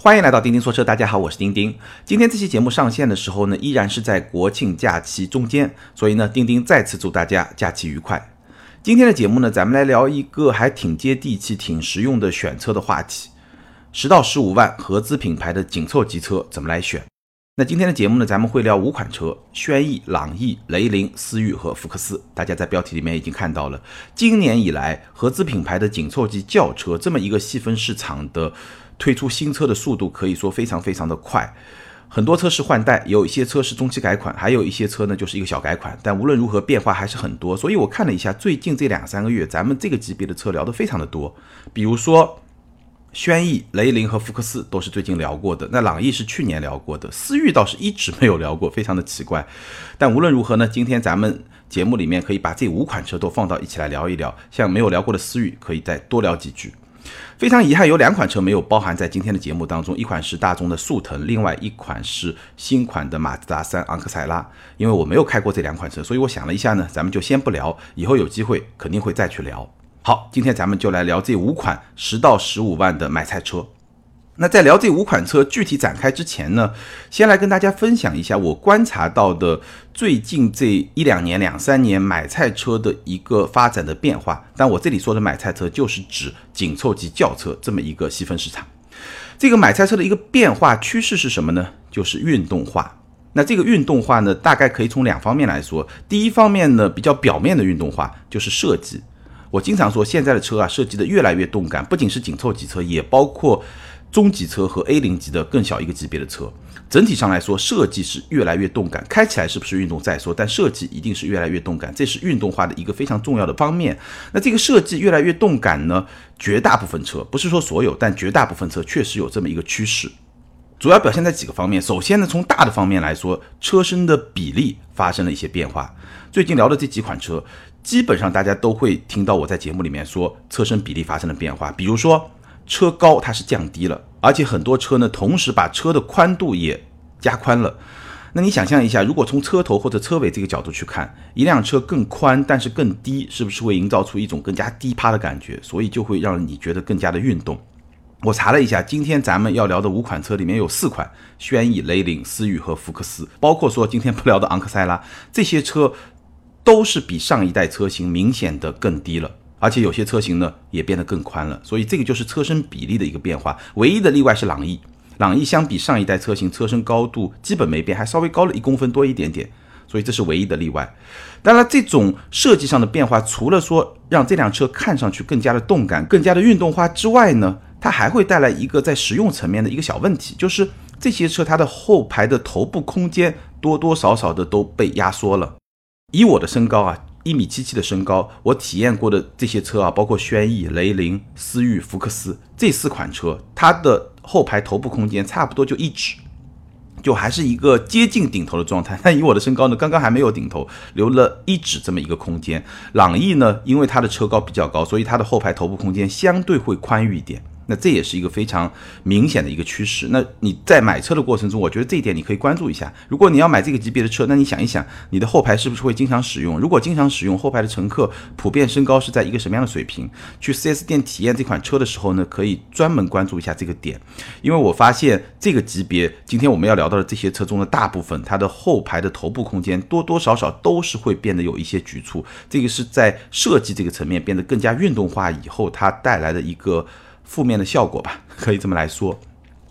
欢迎来到钉钉说车，大家好，我是钉钉。今天这期节目上线的时候呢，依然是在国庆假期中间，所以呢，钉钉再次祝大家假期愉快。今天的节目呢，咱们来聊一个还挺接地气、挺实用的选车的话题：十到十五万合资品牌的紧凑级车怎么来选？那今天的节目呢，咱们会聊五款车：轩逸、朗逸、雷凌、思域和福克斯。大家在标题里面已经看到了，今年以来合资品牌的紧凑级轿车这么一个细分市场的。推出新车的速度可以说非常非常的快，很多车是换代，有一些车是中期改款，还有一些车呢就是一个小改款。但无论如何，变化还是很多。所以我看了一下，最近这两三个月，咱们这个级别的车聊得非常的多。比如说，轩逸、雷凌和福克斯都是最近聊过的。那朗逸是去年聊过的，思域倒是一直没有聊过，非常的奇怪。但无论如何呢，今天咱们节目里面可以把这五款车都放到一起来聊一聊。像没有聊过的思域，可以再多聊几句。非常遗憾，有两款车没有包含在今天的节目当中，一款是大众的速腾，另外一款是新款的马自达三昂克赛拉。因为我没有开过这两款车，所以我想了一下呢，咱们就先不聊，以后有机会肯定会再去聊。好，今天咱们就来聊这五款十到十五万的买菜车。那在聊这五款车具体展开之前呢，先来跟大家分享一下我观察到的最近这一两年、两三年买菜车的一个发展的变化。但我这里说的买菜车，就是指紧凑级轿车这么一个细分市场。这个买菜车的一个变化趋势是什么呢？就是运动化。那这个运动化呢，大概可以从两方面来说。第一方面呢，比较表面的运动化就是设计。我经常说，现在的车啊，设计的越来越动感，不仅是紧凑级车，也包括。中级车和 A 零级的更小一个级别的车，整体上来说设计是越来越动感，开起来是不是运动再说，但设计一定是越来越动感，这是运动化的一个非常重要的方面。那这个设计越来越动感呢？绝大部分车不是说所有，但绝大部分车确实有这么一个趋势，主要表现在几个方面。首先呢，从大的方面来说，车身的比例发生了一些变化。最近聊的这几款车，基本上大家都会听到我在节目里面说车身比例发生了变化，比如说。车高它是降低了，而且很多车呢，同时把车的宽度也加宽了。那你想象一下，如果从车头或者车尾这个角度去看，一辆车更宽但是更低，是不是会营造出一种更加低趴的感觉？所以就会让你觉得更加的运动。我查了一下，今天咱们要聊的五款车里面有四款，轩逸、雷凌、思域和福克斯，包括说今天不聊的昂克赛拉，这些车都是比上一代车型明显的更低了。而且有些车型呢也变得更宽了，所以这个就是车身比例的一个变化。唯一的例外是朗逸，朗逸相比上一代车型车身高度基本没变，还稍微高了一公分多一点点，所以这是唯一的例外。当然，这种设计上的变化，除了说让这辆车看上去更加的动感、更加的运动化之外呢，它还会带来一个在实用层面的一个小问题，就是这些车它的后排的头部空间多多少少的都被压缩了。以我的身高啊。一米七七的身高，我体验过的这些车啊，包括轩逸、雷凌、思域、福克斯这四款车，它的后排头部空间差不多就一指，就还是一个接近顶头的状态。但以我的身高呢，刚刚还没有顶头，留了一指这么一个空间。朗逸呢，因为它的车高比较高，所以它的后排头部空间相对会宽裕一点。那这也是一个非常明显的一个趋势。那你在买车的过程中，我觉得这一点你可以关注一下。如果你要买这个级别的车，那你想一想，你的后排是不是会经常使用？如果经常使用，后排的乘客普遍身高是在一个什么样的水平？去 4S 店体验这款车的时候呢，可以专门关注一下这个点。因为我发现这个级别，今天我们要聊到的这些车中的大部分，它的后排的头部空间多多少少都是会变得有一些局促。这个是在设计这个层面变得更加运动化以后，它带来的一个。负面的效果吧，可以这么来说。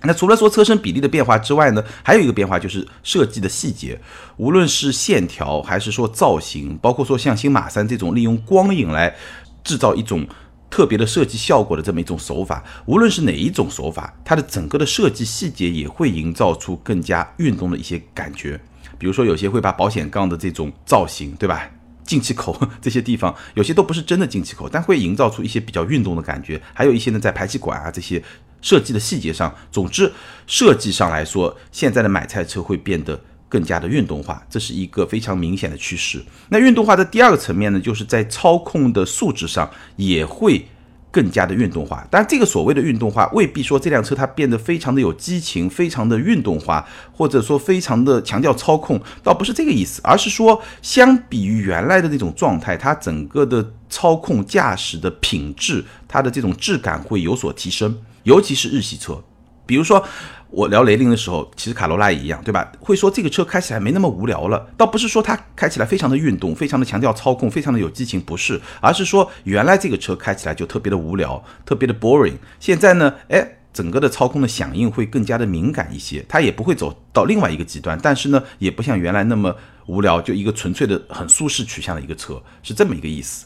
那除了说车身比例的变化之外呢，还有一个变化就是设计的细节，无论是线条还是说造型，包括说像新马三这种利用光影来制造一种特别的设计效果的这么一种手法，无论是哪一种手法，它的整个的设计细节也会营造出更加运动的一些感觉。比如说有些会把保险杠的这种造型，对吧？进气口 这些地方有些都不是真的进气口，但会营造出一些比较运动的感觉。还有一些呢，在排气管啊这些设计的细节上，总之设计上来说，现在的买菜车会变得更加的运动化，这是一个非常明显的趋势。那运动化的第二个层面呢，就是在操控的素质上也会。更加的运动化，但这个所谓的运动化未必说这辆车它变得非常的有激情，非常的运动化，或者说非常的强调操控，倒不是这个意思，而是说相比于原来的那种状态，它整个的操控驾驶的品质，它的这种质感会有所提升，尤其是日系车。比如说我聊雷凌的时候，其实卡罗拉也一样，对吧？会说这个车开起来没那么无聊了，倒不是说它开起来非常的运动，非常的强调操控，非常的有激情，不是，而是说原来这个车开起来就特别的无聊，特别的 boring。现在呢，哎，整个的操控的响应会更加的敏感一些，它也不会走到另外一个极端，但是呢，也不像原来那么无聊，就一个纯粹的很舒适取向的一个车，是这么一个意思。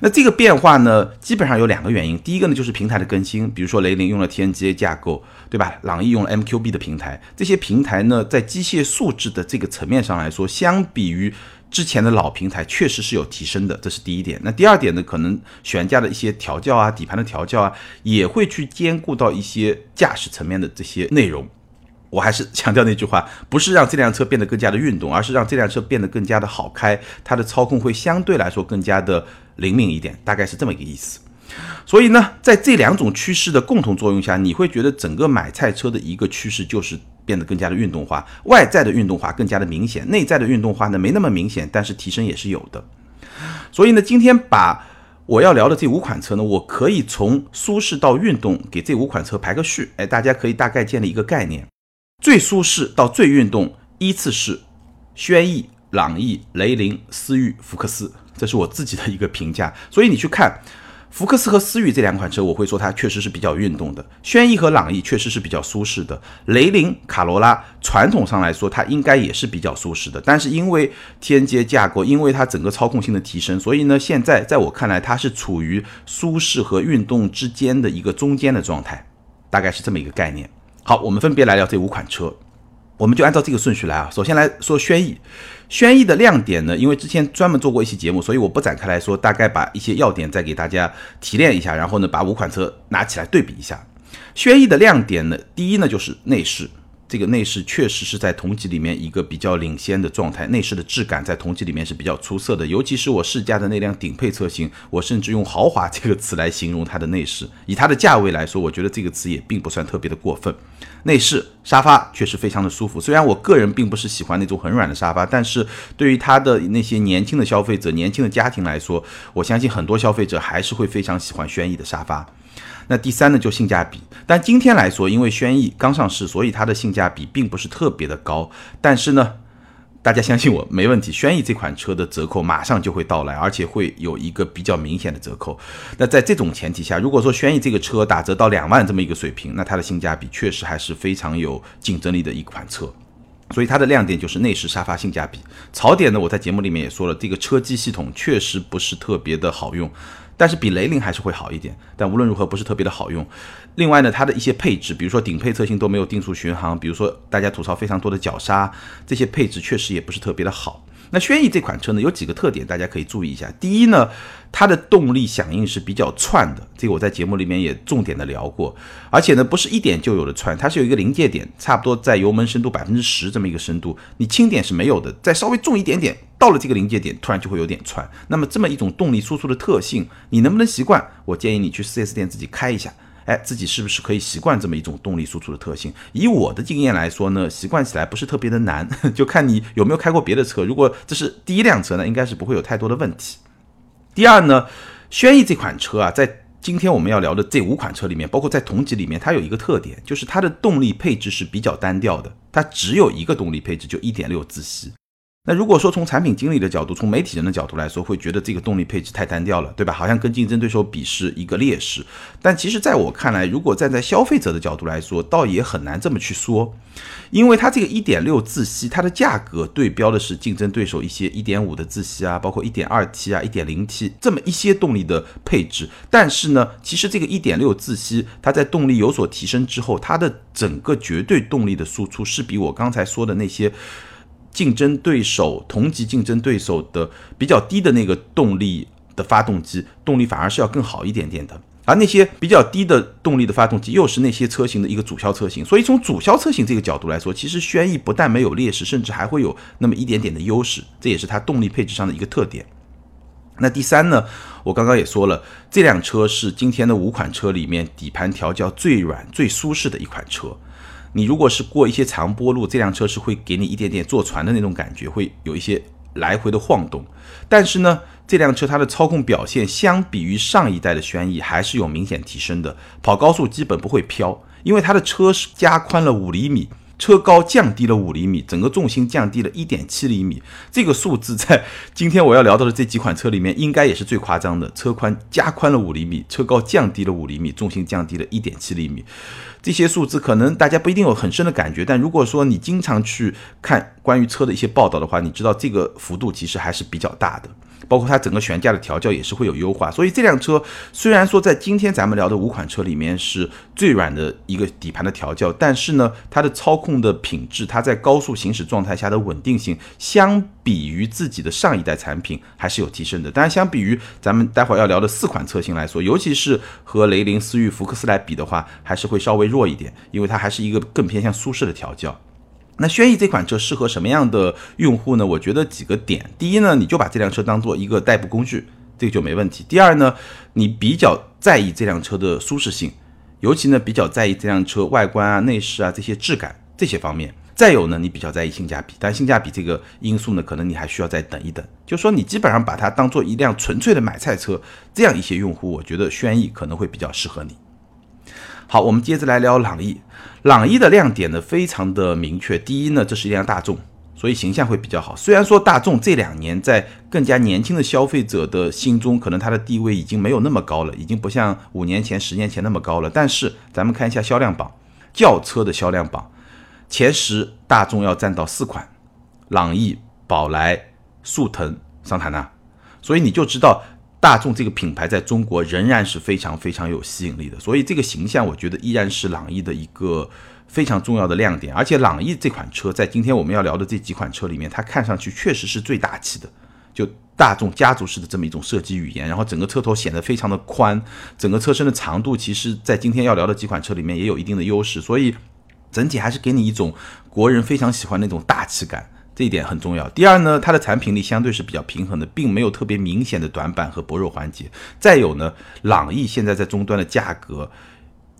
那这个变化呢，基本上有两个原因。第一个呢，就是平台的更新，比如说雷凌用了 TNGA 架构，对吧？朗逸用了 MQB 的平台，这些平台呢，在机械素质的这个层面上来说，相比于之前的老平台，确实是有提升的，这是第一点。那第二点呢，可能悬架的一些调教啊，底盘的调教啊，也会去兼顾到一些驾驶层面的这些内容。我还是强调那句话，不是让这辆车变得更加的运动，而是让这辆车变得更加的好开，它的操控会相对来说更加的灵敏一点，大概是这么一个意思。所以呢，在这两种趋势的共同作用下，你会觉得整个买菜车的一个趋势就是变得更加的运动化，外在的运动化更加的明显，内在的运动化呢没那么明显，但是提升也是有的。所以呢，今天把我要聊的这五款车呢，我可以从舒适到运动给这五款车排个序，哎，大家可以大概建立一个概念。最舒适到最运动依次是轩逸、朗逸、雷凌、思域、福克斯，这是我自己的一个评价。所以你去看福克斯和思域这两款车，我会说它确实是比较运动的；轩逸和朗逸确实是比较舒适的；雷凌、卡罗拉传统上来说它应该也是比较舒适的，但是因为天阶架构，因为它整个操控性的提升，所以呢，现在在我看来它是处于舒适和运动之间的一个中间的状态，大概是这么一个概念。好，我们分别来聊这五款车，我们就按照这个顺序来啊。首先来说轩逸，轩逸的亮点呢，因为之前专门做过一期节目，所以我不展开来说，大概把一些要点再给大家提炼一下，然后呢，把五款车拿起来对比一下。轩逸的亮点呢，第一呢就是内饰。这个内饰确实是在同级里面一个比较领先的状态，内饰的质感在同级里面是比较出色的。尤其是我试驾的那辆顶配车型，我甚至用豪华这个词来形容它的内饰。以它的价位来说，我觉得这个词也并不算特别的过分。内饰沙发确实非常的舒服，虽然我个人并不是喜欢那种很软的沙发，但是对于它的那些年轻的消费者、年轻的家庭来说，我相信很多消费者还是会非常喜欢轩逸的沙发。那第三呢，就性价比。但今天来说，因为轩逸刚上市，所以它的性价比并不是特别的高。但是呢，大家相信我，没问题。轩逸这款车的折扣马上就会到来，而且会有一个比较明显的折扣。那在这种前提下，如果说轩逸这个车打折到两万这么一个水平，那它的性价比确实还是非常有竞争力的一款车。所以它的亮点就是内饰沙发性价比。槽点呢，我在节目里面也说了，这个车机系统确实不是特别的好用。但是比雷凌还是会好一点，但无论如何不是特别的好用。另外呢，它的一些配置，比如说顶配车型都没有定速巡航，比如说大家吐槽非常多的脚刹，这些配置确实也不是特别的好。那轩逸这款车呢，有几个特点，大家可以注意一下。第一呢，它的动力响应是比较窜的，这个我在节目里面也重点的聊过。而且呢，不是一点就有的窜，它是有一个临界点，差不多在油门深度百分之十这么一个深度，你轻点是没有的，再稍微重一点点，到了这个临界点，突然就会有点窜。那么这么一种动力输出的特性，你能不能习惯？我建议你去 4S 店自己开一下。哎，自己是不是可以习惯这么一种动力输出的特性？以我的经验来说呢，习惯起来不是特别的难，就看你有没有开过别的车。如果这是第一辆车呢，应该是不会有太多的问题。第二呢，轩逸这款车啊，在今天我们要聊的这五款车里面，包括在同级里面，它有一个特点，就是它的动力配置是比较单调的，它只有一个动力配置，就1.6自吸。那如果说从产品经理的角度，从媒体人的角度来说，会觉得这个动力配置太单调了，对吧？好像跟竞争对手比是一个劣势。但其实在我看来，如果站在消费者的角度来说，倒也很难这么去说，因为它这个1.6自吸，它的价格对标的是竞争对手一些1.5的自吸啊，包括 1.2T 啊、1.0T 这么一些动力的配置。但是呢，其实这个1.6自吸，它在动力有所提升之后，它的整个绝对动力的输出是比我刚才说的那些。竞争对手同级竞争对手的比较低的那个动力的发动机动力反而是要更好一点点的，而那些比较低的动力的发动机又是那些车型的一个主销车型，所以从主销车型这个角度来说，其实轩逸不但没有劣势，甚至还会有那么一点点的优势，这也是它动力配置上的一个特点。那第三呢，我刚刚也说了，这辆车是今天的五款车里面底盘调教最软、最舒适的一款车。你如果是过一些长坡路，这辆车是会给你一点点坐船的那种感觉，会有一些来回的晃动。但是呢，这辆车它的操控表现相比于上一代的轩逸还是有明显提升的，跑高速基本不会飘。因为它的车是加宽了五厘米。车高降低了五厘米，整个重心降低了一点七厘米，这个数字在 今天我要聊到的这几款车里面，应该也是最夸张的。车宽加宽了五厘米，车高降低了五厘米，重心降低了一点七厘米，这些数字可能大家不一定有很深的感觉，但如果说你经常去看关于车的一些报道的话，你知道这个幅度其实还是比较大的。包括它整个悬架的调教也是会有优化，所以这辆车虽然说在今天咱们聊的五款车里面是最软的一个底盘的调教，但是呢，它的操控的品质，它在高速行驶状态下的稳定性，相比于自己的上一代产品还是有提升的。当然，相比于咱们待会儿要聊的四款车型来说，尤其是和雷凌、思域、福克斯来比的话，还是会稍微弱一点，因为它还是一个更偏向舒适的调教。那轩逸这款车适合什么样的用户呢？我觉得几个点，第一呢，你就把这辆车当做一个代步工具，这个就没问题。第二呢，你比较在意这辆车的舒适性，尤其呢比较在意这辆车外观啊、内饰啊这些质感这些方面。再有呢，你比较在意性价比，但性价比这个因素呢，可能你还需要再等一等。就说你基本上把它当做一辆纯粹的买菜车，这样一些用户，我觉得轩逸可能会比较适合你。好，我们接着来聊朗逸。朗逸的亮点呢，非常的明确。第一呢，这是一辆大众，所以形象会比较好。虽然说大众这两年在更加年轻的消费者的心中，可能它的地位已经没有那么高了，已经不像五年前、十年前那么高了。但是咱们看一下销量榜，轿车的销量榜前十，大众要占到四款：朗逸、宝来、速腾、桑塔纳。所以你就知道。大众这个品牌在中国仍然是非常非常有吸引力的，所以这个形象我觉得依然是朗逸的一个非常重要的亮点。而且朗逸这款车在今天我们要聊的这几款车里面，它看上去确实是最大气的，就大众家族式的这么一种设计语言。然后整个车头显得非常的宽，整个车身的长度其实在今天要聊的几款车里面也有一定的优势，所以整体还是给你一种国人非常喜欢那种大气感。这一点很重要。第二呢，它的产品力相对是比较平衡的，并没有特别明显的短板和薄弱环节。再有呢，朗逸现在在终端的价格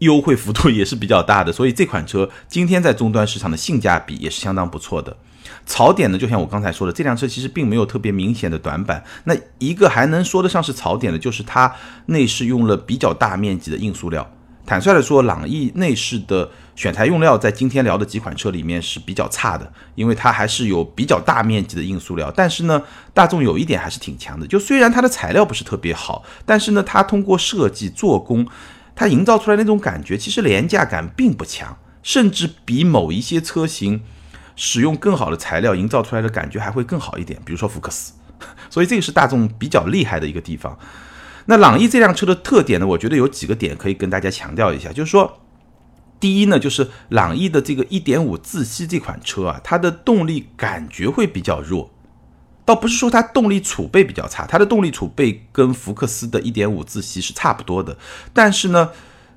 优惠幅度也是比较大的，所以这款车今天在终端市场的性价比也是相当不错的。槽点呢，就像我刚才说的，这辆车其实并没有特别明显的短板。那一个还能说得上是槽点的，就是它内饰用了比较大面积的硬塑料。坦率的说，朗逸内饰的选材用料在今天聊的几款车里面是比较差的，因为它还是有比较大面积的硬塑料。但是呢，大众有一点还是挺强的，就虽然它的材料不是特别好，但是呢，它通过设计做工，它营造出来那种感觉，其实廉价感并不强，甚至比某一些车型使用更好的材料营造出来的感觉还会更好一点，比如说福克斯。所以这个是大众比较厉害的一个地方。那朗逸这辆车的特点呢？我觉得有几个点可以跟大家强调一下，就是说，第一呢，就是朗逸的这个1.5自吸这款车啊，它的动力感觉会比较弱，倒不是说它动力储备比较差，它的动力储备跟福克斯的1.5自吸是差不多的，但是呢，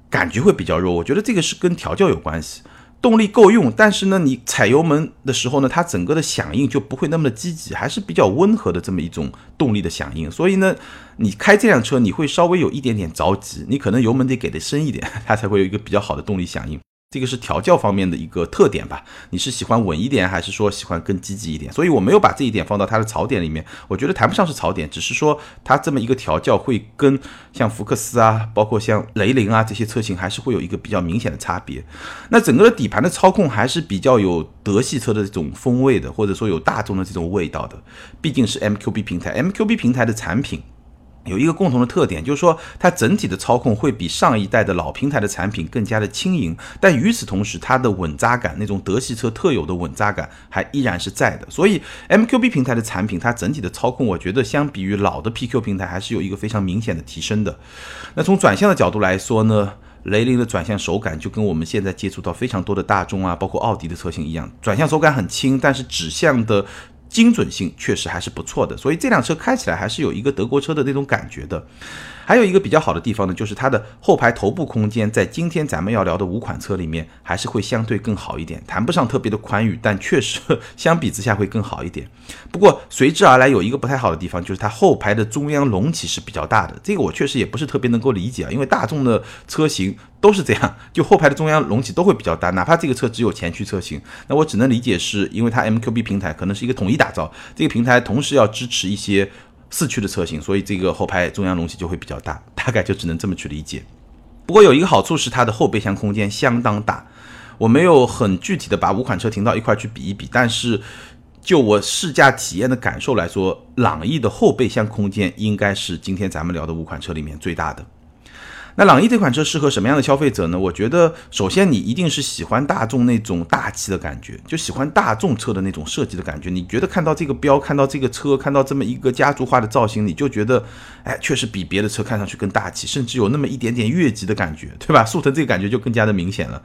感觉会比较弱。我觉得这个是跟调教有关系。动力够用，但是呢，你踩油门的时候呢，它整个的响应就不会那么的积极，还是比较温和的这么一种动力的响应。所以呢，你开这辆车你会稍微有一点点着急，你可能油门得给的深一点，它才会有一个比较好的动力响应。这个是调教方面的一个特点吧？你是喜欢稳一点，还是说喜欢更积极一点？所以我没有把这一点放到它的槽点里面，我觉得谈不上是槽点，只是说它这么一个调教会跟像福克斯啊，包括像雷凌啊这些车型还是会有一个比较明显的差别。那整个的底盘的操控还是比较有德系车的这种风味的，或者说有大众的这种味道的，毕竟是 MQB 平台，MQB 平台的产品。有一个共同的特点，就是说它整体的操控会比上一代的老平台的产品更加的轻盈，但与此同时，它的稳扎感，那种德系车特有的稳扎感还依然是在的。所以 MQB 平台的产品，它整体的操控，我觉得相比于老的 PQ 平台，还是有一个非常明显的提升的。那从转向的角度来说呢，雷凌的转向手感就跟我们现在接触到非常多的大众啊，包括奥迪的车型一样，转向手感很轻，但是指向的。精准性确实还是不错的，所以这辆车开起来还是有一个德国车的那种感觉的。还有一个比较好的地方呢，就是它的后排头部空间，在今天咱们要聊的五款车里面，还是会相对更好一点，谈不上特别的宽裕，但确实相比之下会更好一点。不过随之而来有一个不太好的地方，就是它后排的中央隆起是比较大的，这个我确实也不是特别能够理解啊，因为大众的车型都是这样，就后排的中央隆起都会比较大，哪怕这个车只有前驱车型，那我只能理解是因为它 MQB 平台可能是一个统一打造，这个平台同时要支持一些。四驱的车型，所以这个后排中央隆起就会比较大，大概就只能这么去理解。不过有一个好处是它的后备箱空间相当大。我没有很具体的把五款车停到一块去比一比，但是就我试驾体验的感受来说，朗逸的后备箱空间应该是今天咱们聊的五款车里面最大的。那朗逸这款车适合什么样的消费者呢？我觉得，首先你一定是喜欢大众那种大气的感觉，就喜欢大众车的那种设计的感觉。你觉得看到这个标，看到这个车，看到这么一个家族化的造型，你就觉得，哎，确实比别的车看上去更大气，甚至有那么一点点越级的感觉，对吧？速腾这个感觉就更加的明显了。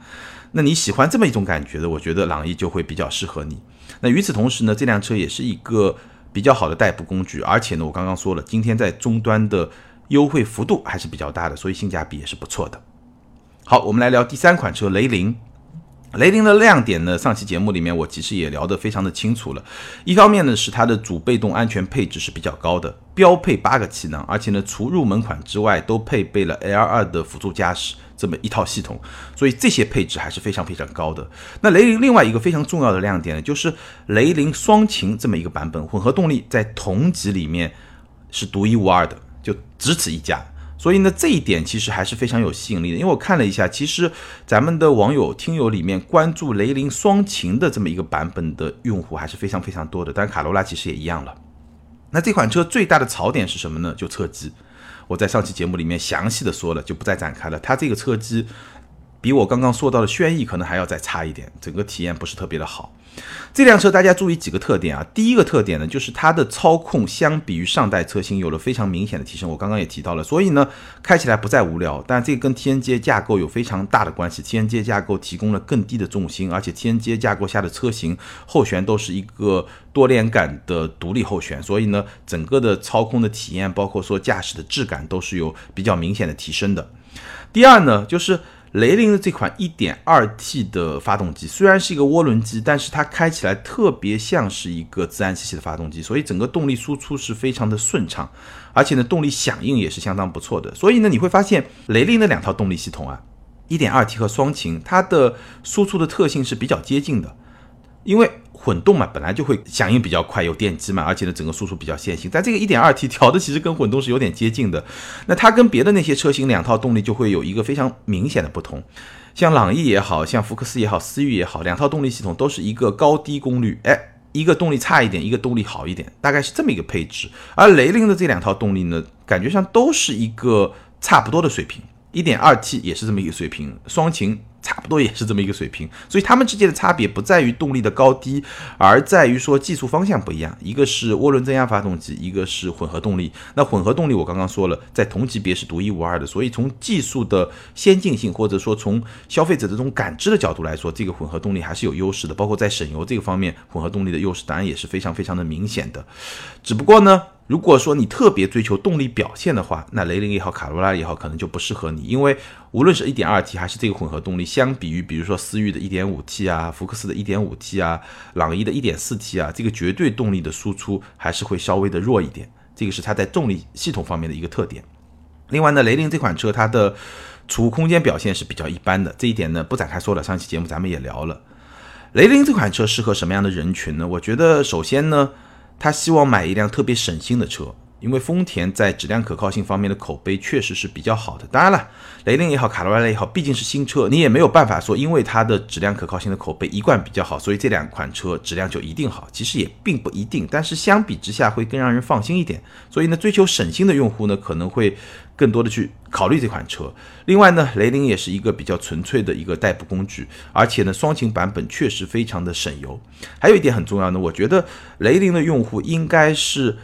那你喜欢这么一种感觉的，我觉得朗逸就会比较适合你。那与此同时呢，这辆车也是一个比较好的代步工具，而且呢，我刚刚说了，今天在终端的。优惠幅度还是比较大的，所以性价比也是不错的。好，我们来聊第三款车雷凌。雷凌的亮点呢，上期节目里面我其实也聊得非常的清楚了。一方面呢是它的主被动安全配置是比较高的，标配八个气囊，而且呢除入门款之外都配备了 L2 的辅助驾驶这么一套系统，所以这些配置还是非常非常高的。那雷凌另外一个非常重要的亮点呢，就是雷凌双擎这么一个版本，混合动力在同级里面是独一无二的。就只此一家，所以呢，这一点其实还是非常有吸引力的。因为我看了一下，其实咱们的网友、听友里面关注雷凌双擎的这么一个版本的用户还是非常非常多的。当然，卡罗拉其实也一样了。那这款车最大的槽点是什么呢？就车机。我在上期节目里面详细的说了，就不再展开了。它这个车机比我刚刚说到的轩逸可能还要再差一点，整个体验不是特别的好。这辆车大家注意几个特点啊，第一个特点呢，就是它的操控相比于上代车型有了非常明显的提升。我刚刚也提到了，所以呢，开起来不再无聊。但这个跟 TNGA 架构有非常大的关系，TNGA 架构提供了更低的重心，而且 TNGA 架构下的车型后悬都是一个多连杆的独立后悬，所以呢，整个的操控的体验，包括说驾驶的质感，都是有比较明显的提升的。第二呢，就是。雷凌的这款 1.2T 的发动机虽然是一个涡轮机，但是它开起来特别像是一个自然吸气的发动机，所以整个动力输出是非常的顺畅，而且呢动力响应也是相当不错的。所以呢你会发现雷凌的两套动力系统啊，1.2T 和双擎，它的输出的特性是比较接近的，因为。混动嘛，本来就会响应比较快，有电机嘛，而且呢，整个输出比较线性。但这个 1.2T 调的其实跟混动是有点接近的。那它跟别的那些车型两套动力就会有一个非常明显的不同。像朗逸也好像福克斯也好，思域也好，两套动力系统都是一个高低功率，哎，一个动力差一点，一个动力好一点，大概是这么一个配置。而雷凌的这两套动力呢，感觉上都是一个差不多的水平，1.2T 也是这么一个水平，双擎。差不多也是这么一个水平，所以它们之间的差别不在于动力的高低，而在于说技术方向不一样。一个是涡轮增压发动机，一个是混合动力。那混合动力我刚刚说了，在同级别是独一无二的，所以从技术的先进性，或者说从消费者的这种感知的角度来说，这个混合动力还是有优势的。包括在省油这个方面，混合动力的优势当然也是非常非常的明显的。只不过呢。如果说你特别追求动力表现的话，那雷凌也好，卡罗拉也好，可能就不适合你，因为无论是一点二 T 还是这个混合动力，相比于比如说思域的一点五 T 啊，福克斯的一点五 T 啊，朗逸的一点四 T 啊，这个绝对动力的输出还是会稍微的弱一点，这个是它在动力系统方面的一个特点。另外呢，雷凌这款车它的储物空间表现是比较一般的，这一点呢不展开说了，上期节目咱们也聊了。雷凌这款车适合什么样的人群呢？我觉得首先呢。他希望买一辆特别省心的车，因为丰田在质量可靠性方面的口碑确实是比较好的。当然了，雷凌也好，卡罗拉也好，毕竟是新车，你也没有办法说因为它的质量可靠性的口碑一贯比较好，所以这两款车质量就一定好。其实也并不一定，但是相比之下会更让人放心一点。所以呢，追求省心的用户呢，可能会。更多的去考虑这款车。另外呢，雷凌也是一个比较纯粹的一个代步工具，而且呢，双擎版本确实非常的省油。还有一点很重要呢，我觉得雷凌的用户应该是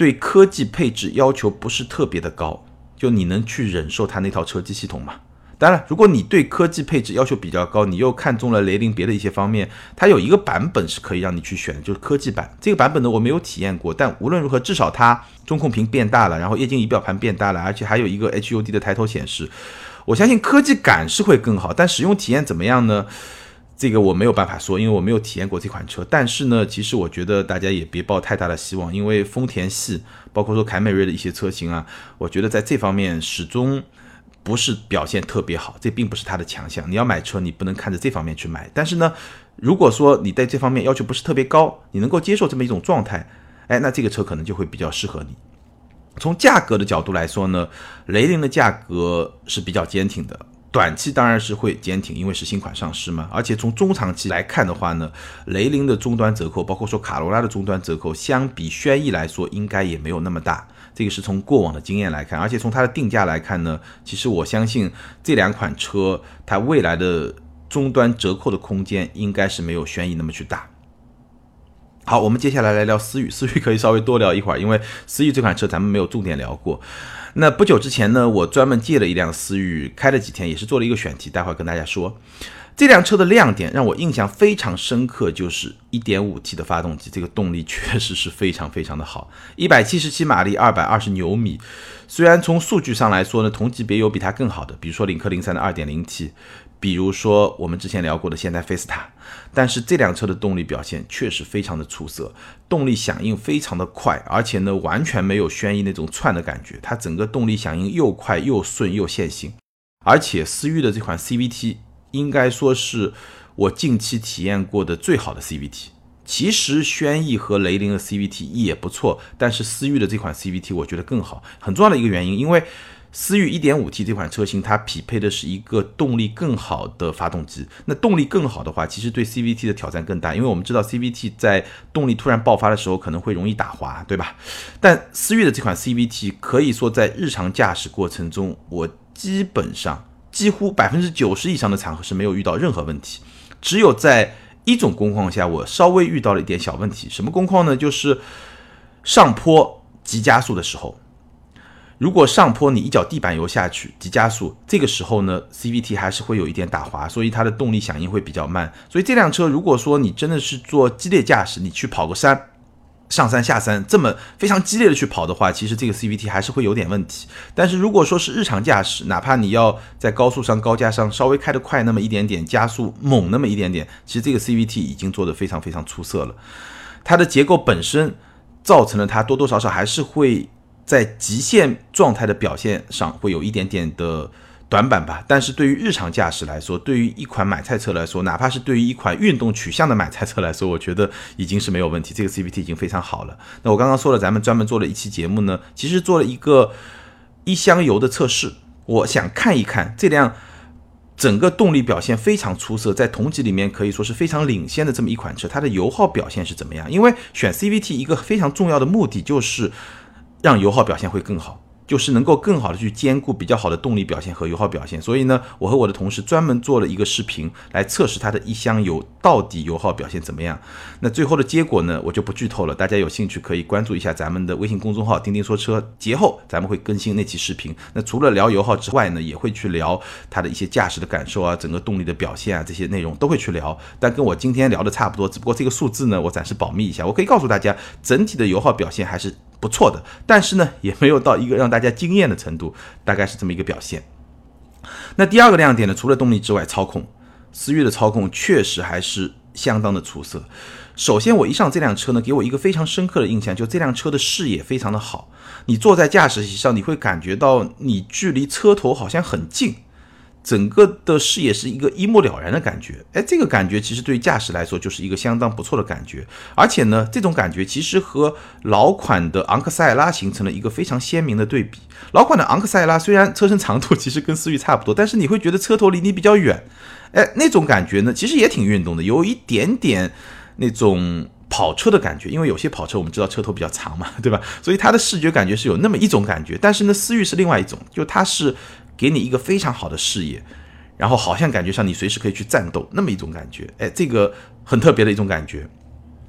对科技配置要求不是特别的高，就你能去忍受它那套车机系统吗？当然，如果你对科技配置要求比较高，你又看中了雷凌别的一些方面，它有一个版本是可以让你去选，就是科技版。这个版本呢，我没有体验过，但无论如何，至少它中控屏变大了，然后液晶仪表盘变大了，而且还有一个 HUD 的抬头显示。我相信科技感是会更好，但使用体验怎么样呢？这个我没有办法说，因为我没有体验过这款车。但是呢，其实我觉得大家也别抱太大的希望，因为丰田系，包括说凯美瑞的一些车型啊，我觉得在这方面始终。不是表现特别好，这并不是它的强项。你要买车，你不能看着这方面去买。但是呢，如果说你在这方面要求不是特别高，你能够接受这么一种状态，哎，那这个车可能就会比较适合你。从价格的角度来说呢，雷凌的价格是比较坚挺的，短期当然是会坚挺，因为是新款上市嘛。而且从中长期来看的话呢，雷凌的终端折扣，包括说卡罗拉的终端折扣，相比轩逸来说，应该也没有那么大。这个是从过往的经验来看，而且从它的定价来看呢，其实我相信这两款车它未来的终端折扣的空间应该是没有轩逸那么去大。好，我们接下来来聊思域，思域可以稍微多聊一会儿，因为思域这款车咱们没有重点聊过。那不久之前呢，我专门借了一辆思域，开了几天，也是做了一个选题，待会儿跟大家说。这辆车的亮点让我印象非常深刻，就是 1.5T 的发动机，这个动力确实是非常非常的好，177马力，220牛米。虽然从数据上来说呢，同级别有比它更好的，比如说领克零三的 2.0T，比如说我们之前聊过的现代菲斯塔，但是这辆车的动力表现确实非常的出色，动力响应非常的快，而且呢完全没有轩逸那种窜的感觉，它整个动力响应又快又顺又线性，而且思域的这款 CVT。应该说是我近期体验过的最好的 CVT。其实轩逸和雷凌的 CVT 也不错，但是思域的这款 CVT 我觉得更好。很重要的一个原因，因为思域 1.5T 这款车型它匹配的是一个动力更好的发动机。那动力更好的话，其实对 CVT 的挑战更大，因为我们知道 CVT 在动力突然爆发的时候可能会容易打滑，对吧？但思域的这款 CVT 可以说在日常驾驶过程中，我基本上。几乎百分之九十以上的场合是没有遇到任何问题，只有在一种工况下，我稍微遇到了一点小问题。什么工况呢？就是上坡急加速的时候，如果上坡你一脚地板油下去急加速，这个时候呢，CVT 还是会有一点打滑，所以它的动力响应会比较慢。所以这辆车如果说你真的是做激烈驾驶，你去跑个山。上山下山这么非常激烈的去跑的话，其实这个 CVT 还是会有点问题。但是如果说是日常驾驶，哪怕你要在高速上高架上稍微开得快那么一点点，加速猛那么一点点，其实这个 CVT 已经做得非常非常出色了。它的结构本身造成了它多多少少还是会在极限状态的表现上会有一点点的。短板吧，但是对于日常驾驶来说，对于一款买菜车来说，哪怕是对于一款运动取向的买菜车来说，我觉得已经是没有问题。这个 CVT 已经非常好了。那我刚刚说了，咱们专门做了一期节目呢，其实做了一个一箱油的测试。我想看一看这辆整个动力表现非常出色，在同级里面可以说是非常领先的这么一款车，它的油耗表现是怎么样？因为选 CVT 一个非常重要的目的就是让油耗表现会更好。就是能够更好的去兼顾比较好的动力表现和油耗表现，所以呢，我和我的同事专门做了一个视频来测试它的一箱油到底油耗表现怎么样。那最后的结果呢，我就不剧透了，大家有兴趣可以关注一下咱们的微信公众号“钉钉说车”。节后咱们会更新那期视频。那除了聊油耗之外呢，也会去聊它的一些驾驶的感受啊，整个动力的表现啊，这些内容都会去聊。但跟我今天聊的差不多，只不过这个数字呢，我暂时保密一下。我可以告诉大家，整体的油耗表现还是。不错的，但是呢，也没有到一个让大家大家惊艳的程度，大概是这么一个表现。那第二个亮点呢，除了动力之外，操控，思域的操控确实还是相当的出色。首先，我一上这辆车呢，给我一个非常深刻的印象，就这辆车的视野非常的好。你坐在驾驶席上，你会感觉到你距离车头好像很近。整个的视野是一个一目了然的感觉，哎，这个感觉其实对驾驶来说就是一个相当不错的感觉，而且呢，这种感觉其实和老款的昂克赛拉形成了一个非常鲜明的对比。老款的昂克赛拉虽然车身长度其实跟思域差不多，但是你会觉得车头离你比较远，哎，那种感觉呢，其实也挺运动的，有一点点那种跑车的感觉，因为有些跑车我们知道车头比较长嘛，对吧？所以它的视觉感觉是有那么一种感觉，但是呢，思域是另外一种，就它是。给你一个非常好的视野，然后好像感觉上你随时可以去战斗那么一种感觉，哎，这个很特别的一种感觉。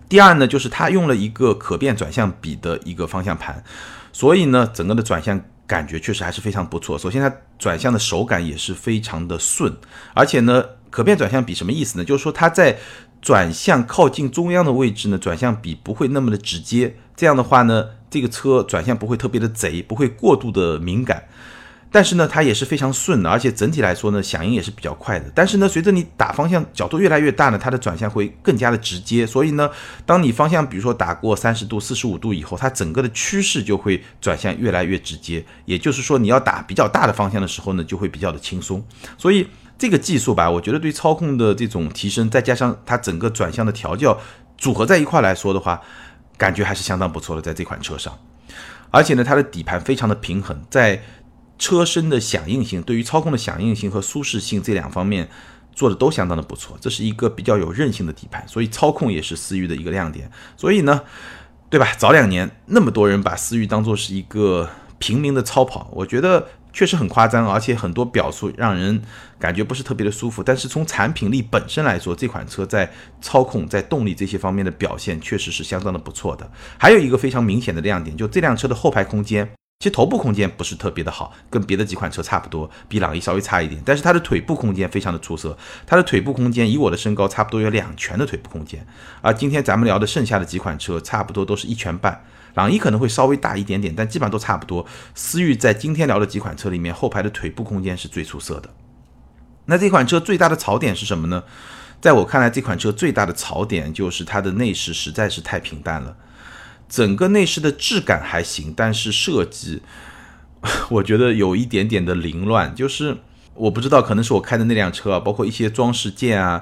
第二呢，就是它用了一个可变转向比的一个方向盘，所以呢，整个的转向感觉确实还是非常不错。首先，它转向的手感也是非常的顺，而且呢，可变转向比什么意思呢？就是说它在转向靠近中央的位置呢，转向比不会那么的直接，这样的话呢，这个车转向不会特别的贼，不会过度的敏感。但是呢，它也是非常顺的，而且整体来说呢，响应也是比较快的。但是呢，随着你打方向角度越来越大呢，它的转向会更加的直接。所以呢，当你方向比如说打过三十度、四十五度以后，它整个的趋势就会转向越来越直接。也就是说，你要打比较大的方向的时候呢，就会比较的轻松。所以这个技术吧，我觉得对操控的这种提升，再加上它整个转向的调教组合在一块来说的话，感觉还是相当不错的，在这款车上。而且呢，它的底盘非常的平衡，在车身的响应性，对于操控的响应性和舒适性这两方面做的都相当的不错。这是一个比较有韧性的底盘，所以操控也是思域的一个亮点。所以呢，对吧？早两年那么多人把思域当做是一个平民的超跑，我觉得。确实很夸张，而且很多表述让人感觉不是特别的舒服。但是从产品力本身来说，这款车在操控、在动力这些方面的表现确实是相当的不错的。还有一个非常明显的亮点，就这辆车的后排空间，其实头部空间不是特别的好，跟别的几款车差不多，比朗逸稍微差一点。但是它的腿部空间非常的出色，它的腿部空间以我的身高差不多有两拳的腿部空间，而今天咱们聊的剩下的几款车，差不多都是一拳半。朗逸可能会稍微大一点点，但基本上都差不多。思域在今天聊的几款车里面，后排的腿部空间是最出色的。那这款车最大的槽点是什么呢？在我看来，这款车最大的槽点就是它的内饰实在是太平淡了。整个内饰的质感还行，但是设计 我觉得有一点点的凌乱。就是我不知道，可能是我开的那辆车啊，包括一些装饰件啊、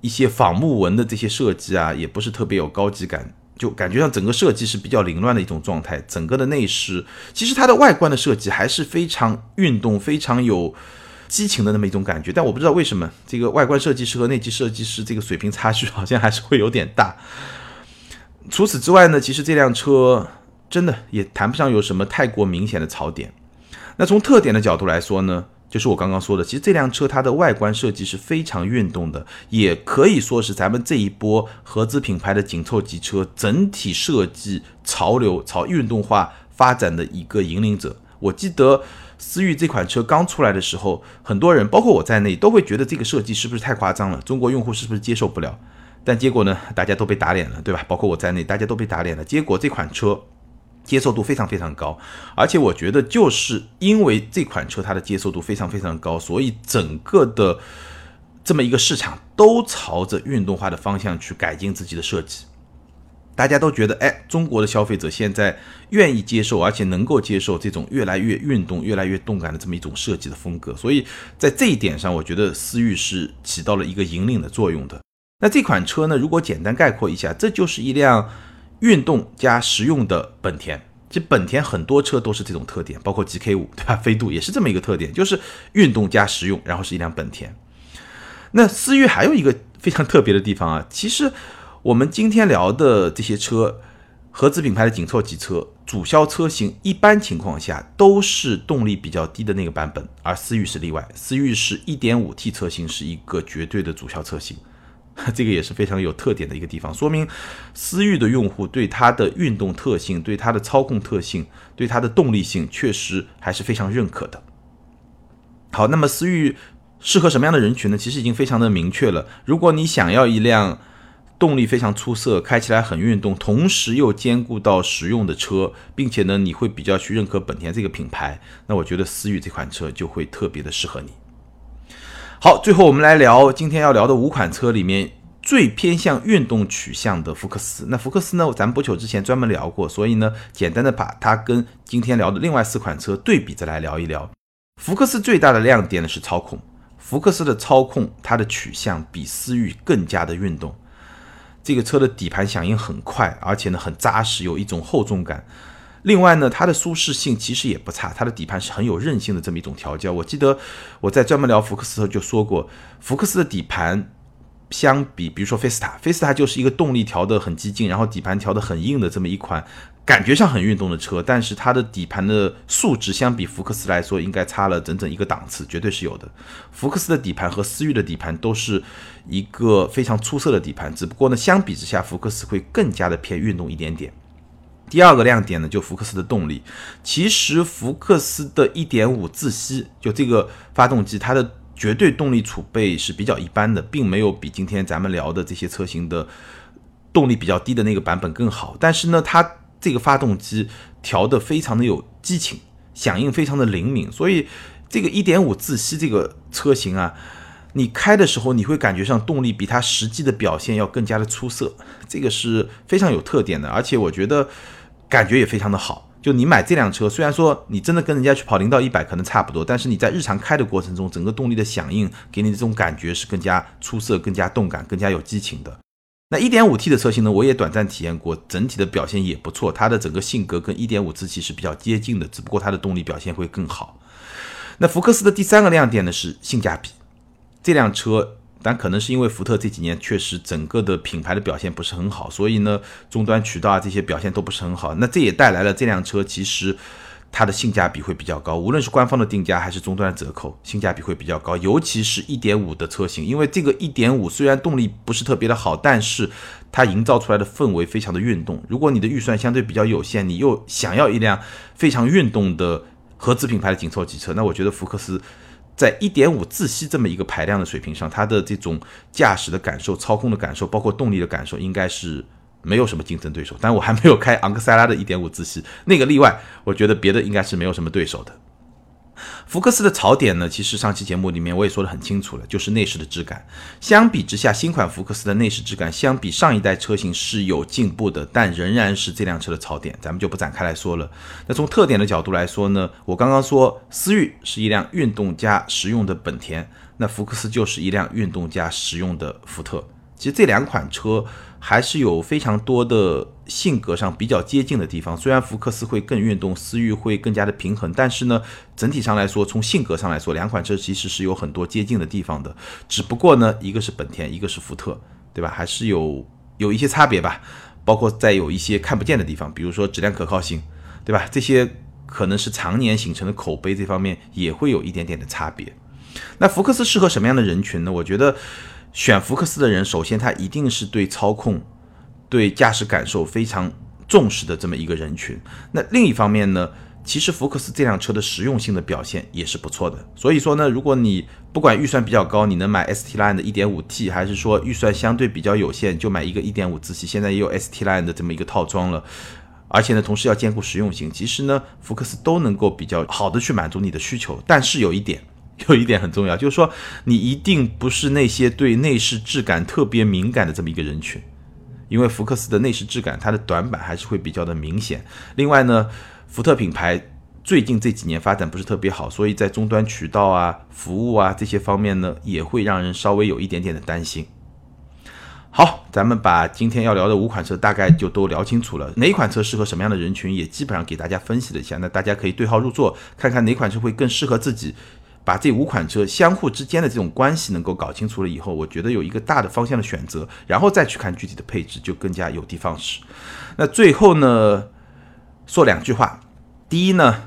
一些仿木纹的这些设计啊，也不是特别有高级感。就感觉上整个设计是比较凌乱的一种状态，整个的内饰其实它的外观的设计还是非常运动、非常有激情的那么一种感觉，但我不知道为什么这个外观设计师和内机设计师这个水平差距好像还是会有点大。除此之外呢，其实这辆车真的也谈不上有什么太过明显的槽点。那从特点的角度来说呢？就是我刚刚说的，其实这辆车它的外观设计是非常运动的，也可以说是咱们这一波合资品牌的紧凑级车整体设计潮流朝运动化发展的一个引领者。我记得思域这款车刚出来的时候，很多人包括我在内都会觉得这个设计是不是太夸张了，中国用户是不是接受不了？但结果呢，大家都被打脸了，对吧？包括我在内，大家都被打脸了。结果这款车。接受度非常非常高，而且我觉得就是因为这款车它的接受度非常非常高，所以整个的这么一个市场都朝着运动化的方向去改进自己的设计。大家都觉得，哎，中国的消费者现在愿意接受，而且能够接受这种越来越运动、越来越动感的这么一种设计的风格。所以在这一点上，我觉得思域是起到了一个引领的作用的。那这款车呢，如果简单概括一下，这就是一辆。运动加实用的本田，其实本田很多车都是这种特点，包括 GK 五对吧？飞度也是这么一个特点，就是运动加实用，然后是一辆本田。那思域还有一个非常特别的地方啊，其实我们今天聊的这些车，合资品牌的紧凑级车，主销车型一般情况下都是动力比较低的那个版本，而思域是例外，思域是一点五 T 车型是一个绝对的主销车型。这个也是非常有特点的一个地方，说明思域的用户对它的运动特性、对它的操控特性、对它的动力性，确实还是非常认可的。好，那么思域适合什么样的人群呢？其实已经非常的明确了。如果你想要一辆动力非常出色、开起来很运动，同时又兼顾到实用的车，并且呢，你会比较去认可本田这个品牌，那我觉得思域这款车就会特别的适合你。好，最后我们来聊今天要聊的五款车里面最偏向运动取向的福克斯。那福克斯呢，咱们不久之前专门聊过，所以呢，简单的把它跟今天聊的另外四款车对比着来聊一聊。福克斯最大的亮点呢是操控，福克斯的操控它的取向比思域更加的运动。这个车的底盘响应很快，而且呢很扎实，有一种厚重感。另外呢，它的舒适性其实也不差，它的底盘是很有韧性的这么一种调教。我记得我在专门聊福克斯的时候就说过，福克斯的底盘相比，比如说菲斯塔，菲斯塔就是一个动力调得很激进，然后底盘调得很硬的这么一款感觉上很运动的车，但是它的底盘的素质相比福克斯来说，应该差了整整一个档次，绝对是有的。福克斯的底盘和思域的底盘都是一个非常出色的底盘，只不过呢，相比之下，福克斯会更加的偏运动一点点。第二个亮点呢，就福克斯的动力。其实福克斯的1.5自吸，就这个发动机，它的绝对动力储备是比较一般的，并没有比今天咱们聊的这些车型的动力比较低的那个版本更好。但是呢，它这个发动机调的非常的有激情，响应非常的灵敏，所以这个1.5自吸这个车型啊。你开的时候，你会感觉上动力比它实际的表现要更加的出色，这个是非常有特点的，而且我觉得感觉也非常的好。就你买这辆车，虽然说你真的跟人家去跑零到一百可能差不多，但是你在日常开的过程中，整个动力的响应给你的这种感觉是更加出色、更加动感、更加有激情的。那 1.5T 的车型呢，我也短暂体验过，整体的表现也不错，它的整个性格跟1.5自吸是比较接近的，只不过它的动力表现会更好。那福克斯的第三个亮点呢是性价比，这辆车。但可能是因为福特这几年确实整个的品牌的表现不是很好，所以呢，终端渠道啊这些表现都不是很好。那这也带来了这辆车其实它的性价比会比较高，无论是官方的定价还是终端的折扣，性价比会比较高。尤其是一点五的车型，因为这个一点五虽然动力不是特别的好，但是它营造出来的氛围非常的运动。如果你的预算相对比较有限，你又想要一辆非常运动的合资品牌的紧凑级车，那我觉得福克斯。在一点五自吸这么一个排量的水平上，它的这种驾驶的感受、操控的感受，包括动力的感受，应该是没有什么竞争对手。但我还没有开昂克赛拉的一点五自吸，那个例外，我觉得别的应该是没有什么对手的。福克斯的槽点呢，其实上期节目里面我也说得很清楚了，就是内饰的质感。相比之下，新款福克斯的内饰质感相比上一代车型是有进步的，但仍然是这辆车的槽点，咱们就不展开来说了。那从特点的角度来说呢，我刚刚说思域是一辆运动加实用的本田，那福克斯就是一辆运动加实用的福特。其实这两款车还是有非常多的性格上比较接近的地方。虽然福克斯会更运动，思域会更加的平衡，但是呢，整体上来说，从性格上来说，两款车其实是有很多接近的地方的。只不过呢，一个是本田，一个是福特，对吧？还是有有一些差别吧。包括在有一些看不见的地方，比如说质量可靠性，对吧？这些可能是常年形成的口碑这方面也会有一点点的差别。那福克斯适合什么样的人群呢？我觉得。选福克斯的人，首先他一定是对操控、对驾驶感受非常重视的这么一个人群。那另一方面呢，其实福克斯这辆车的实用性的表现也是不错的。所以说呢，如果你不管预算比较高，你能买 ST Line 的 1.5T，还是说预算相对比较有限，就买一个1.5自吸，现在也有 ST Line 的这么一个套装了，而且呢，同时要兼顾实用性，其实呢，福克斯都能够比较好的去满足你的需求。但是有一点。有一点很重要，就是说你一定不是那些对内饰质感特别敏感的这么一个人群，因为福克斯的内饰质感它的短板还是会比较的明显。另外呢，福特品牌最近这几年发展不是特别好，所以在终端渠道啊、服务啊这些方面呢，也会让人稍微有一点点的担心。好，咱们把今天要聊的五款车大概就都聊清楚了，哪款车适合什么样的人群，也基本上给大家分析了一下。那大家可以对号入座，看看哪款车会更适合自己。把这五款车相互之间的这种关系能够搞清楚了以后，我觉得有一个大的方向的选择，然后再去看具体的配置，就更加有的放矢。那最后呢，说两句话。第一呢，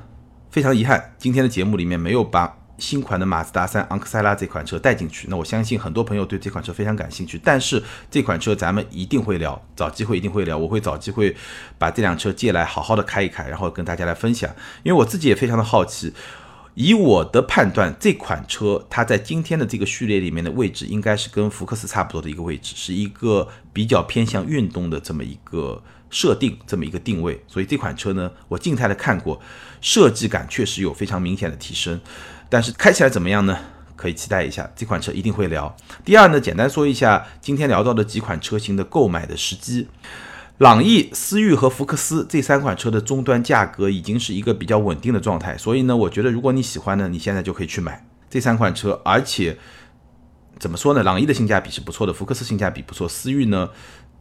非常遗憾，今天的节目里面没有把新款的马自达三昂克赛拉这款车带进去。那我相信很多朋友对这款车非常感兴趣，但是这款车咱们一定会聊，找机会一定会聊。我会找机会把这辆车借来好好的开一开，然后跟大家来分享，因为我自己也非常的好奇。以我的判断，这款车它在今天的这个序列里面的位置，应该是跟福克斯差不多的一个位置，是一个比较偏向运动的这么一个设定，这么一个定位。所以这款车呢，我静态的看过，设计感确实有非常明显的提升。但是开起来怎么样呢？可以期待一下，这款车一定会聊。第二呢，简单说一下今天聊到的几款车型的购买的时机。朗逸、思域和福克斯这三款车的终端价格已经是一个比较稳定的状态，所以呢，我觉得如果你喜欢呢，你现在就可以去买这三款车。而且怎么说呢，朗逸的性价比是不错的，福克斯性价比不错，思域呢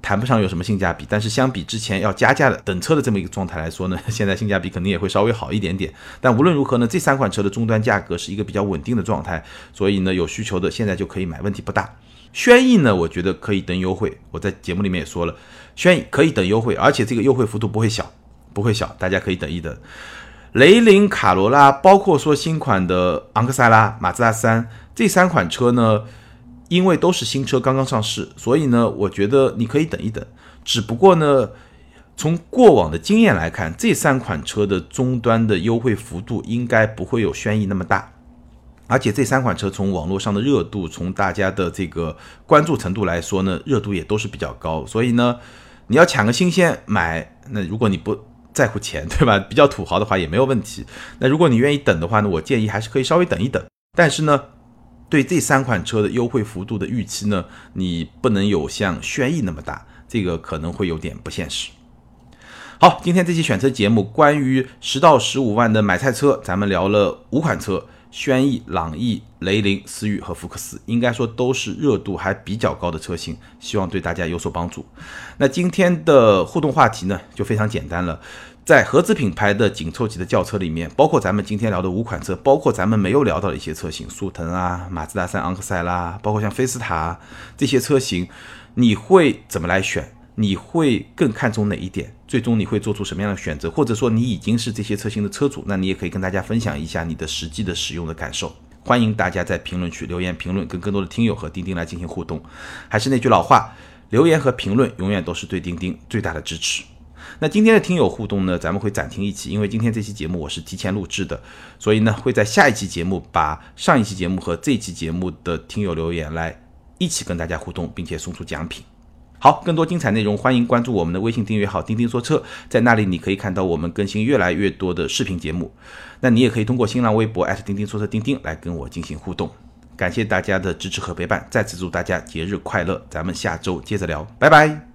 谈不上有什么性价比，但是相比之前要加价的等车的这么一个状态来说呢，现在性价比肯定也会稍微好一点点。但无论如何呢，这三款车的终端价格是一个比较稳定的状态，所以呢，有需求的现在就可以买，问题不大。轩逸呢，我觉得可以等优惠。我在节目里面也说了，轩逸可以等优惠，而且这个优惠幅度不会小，不会小，大家可以等一等。雷凌、卡罗拉，包括说新款的昂克赛拉、马自达三这三款车呢，因为都是新车刚刚上市，所以呢，我觉得你可以等一等。只不过呢，从过往的经验来看，这三款车的终端的优惠幅度应该不会有轩逸那么大。而且这三款车从网络上的热度，从大家的这个关注程度来说呢，热度也都是比较高。所以呢，你要抢个新鲜买，那如果你不在乎钱，对吧？比较土豪的话也没有问题。那如果你愿意等的话呢，我建议还是可以稍微等一等。但是呢，对这三款车的优惠幅度的预期呢，你不能有像轩逸那么大，这个可能会有点不现实。好，今天这期选车节目关于十到十五万的买菜车，咱们聊了五款车。轩逸、朗逸、雷凌、思域和福克斯，应该说都是热度还比较高的车型，希望对大家有所帮助。那今天的互动话题呢，就非常简单了。在合资品牌的紧凑级的轿车里面，包括咱们今天聊的五款车，包括咱们没有聊到的一些车型，速腾啊、马自达三昂克赛拉，包括像菲斯塔这些车型，你会怎么来选？你会更看重哪一点？最终你会做出什么样的选择？或者说你已经是这些车型的车主，那你也可以跟大家分享一下你的实际的使用的感受。欢迎大家在评论区留言评论，跟更多的听友和钉钉来进行互动。还是那句老话，留言和评论永远都是对钉钉最大的支持。那今天的听友互动呢，咱们会暂停一期，因为今天这期节目我是提前录制的，所以呢会在下一期节目把上一期节目和这期节目的听友留言来一起跟大家互动，并且送出奖品。好，更多精彩内容，欢迎关注我们的微信订阅号“钉钉说车”，在那里你可以看到我们更新越来越多的视频节目。那你也可以通过新浪微博钉钉说车钉钉来跟我进行互动。感谢大家的支持和陪伴，再次祝大家节日快乐，咱们下周接着聊，拜拜。